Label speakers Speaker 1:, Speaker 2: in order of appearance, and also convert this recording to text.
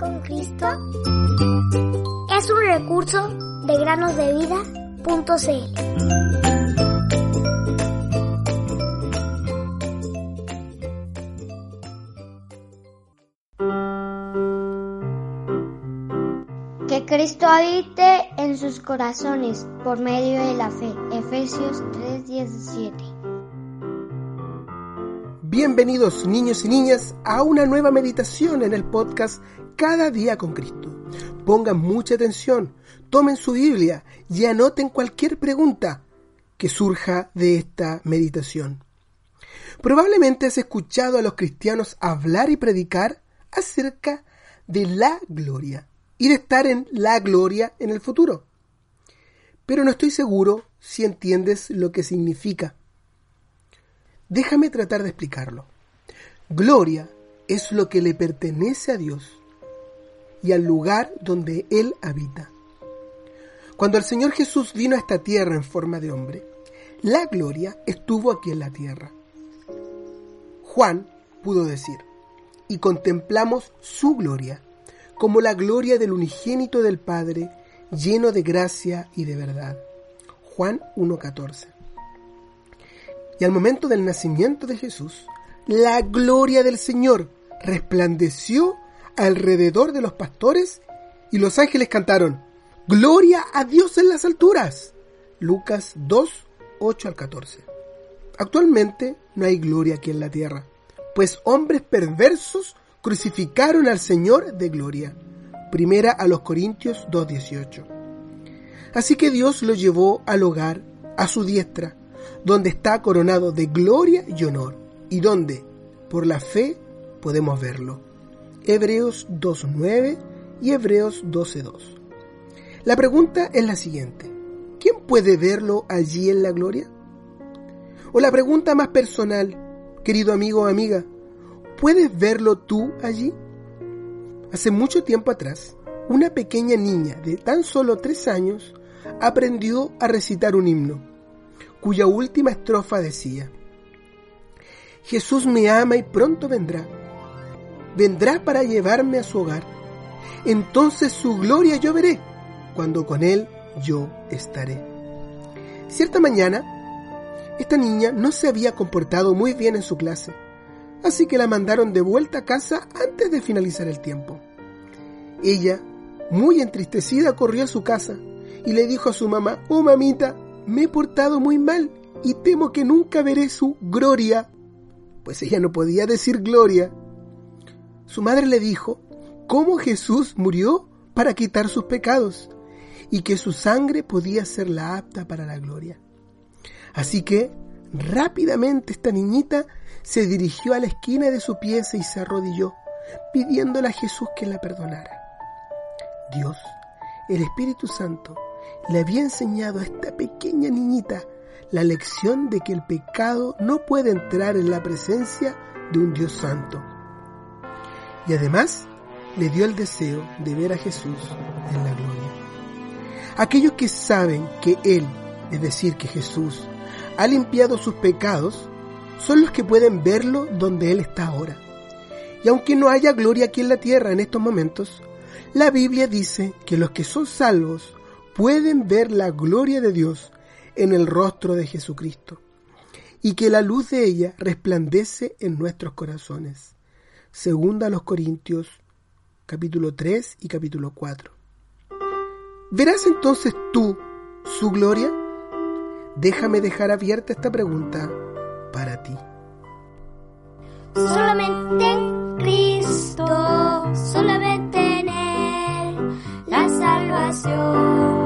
Speaker 1: con Cristo es un recurso de granosdevida.cl.
Speaker 2: Que Cristo habite en sus corazones por medio de la fe. Efesios 3:17.
Speaker 3: Bienvenidos niños y niñas a una nueva meditación en el podcast Cada día con Cristo. Pongan mucha atención, tomen su Biblia y anoten cualquier pregunta que surja de esta meditación. Probablemente has escuchado a los cristianos hablar y predicar acerca de la gloria y de estar en la gloria en el futuro. Pero no estoy seguro si entiendes lo que significa. Déjame tratar de explicarlo. Gloria es lo que le pertenece a Dios y al lugar donde Él habita. Cuando el Señor Jesús vino a esta tierra en forma de hombre, la gloria estuvo aquí en la tierra. Juan pudo decir, y contemplamos su gloria, como la gloria del unigénito del Padre, lleno de gracia y de verdad. Juan 1.14 y al momento del nacimiento de Jesús, la gloria del Señor resplandeció alrededor de los pastores y los ángeles cantaron, Gloria a Dios en las alturas. Lucas 2, 8 al 14. Actualmente no hay gloria aquí en la tierra, pues hombres perversos crucificaron al Señor de gloria. Primera a los Corintios 2.18. Así que Dios lo llevó al hogar, a su diestra, donde está coronado de gloria y honor, y donde, por la fe, podemos verlo. Hebreos 2.9 y Hebreos 12.2. La pregunta es la siguiente. ¿Quién puede verlo allí en la gloria? O la pregunta más personal, querido amigo o amiga, ¿puedes verlo tú allí? Hace mucho tiempo atrás, una pequeña niña de tan solo tres años aprendió a recitar un himno cuya última estrofa decía, Jesús me ama y pronto vendrá. Vendrá para llevarme a su hogar. Entonces su gloria yo veré, cuando con él yo estaré. Cierta mañana, esta niña no se había comportado muy bien en su clase, así que la mandaron de vuelta a casa antes de finalizar el tiempo. Ella, muy entristecida, corrió a su casa y le dijo a su mamá, oh mamita, me he portado muy mal y temo que nunca veré su gloria. Pues ella no podía decir gloria. Su madre le dijo cómo Jesús murió para quitar sus pecados y que su sangre podía ser la apta para la gloria. Así que rápidamente esta niñita se dirigió a la esquina de su pieza y se arrodilló, pidiéndole a Jesús que la perdonara. Dios, el Espíritu Santo, le había enseñado a esta pequeña niñita la lección de que el pecado no puede entrar en la presencia de un Dios santo. Y además le dio el deseo de ver a Jesús en la gloria. Aquellos que saben que Él, es decir, que Jesús, ha limpiado sus pecados, son los que pueden verlo donde Él está ahora. Y aunque no haya gloria aquí en la tierra en estos momentos, la Biblia dice que los que son salvos pueden ver la gloria de Dios en el rostro de Jesucristo y que la luz de ella resplandece en nuestros corazones. Segunda los Corintios capítulo 3 y capítulo 4. ¿Verás entonces tú su gloria? Déjame dejar abierta esta pregunta para ti.
Speaker 1: Solamente en Cristo, solamente en Él, la salvación.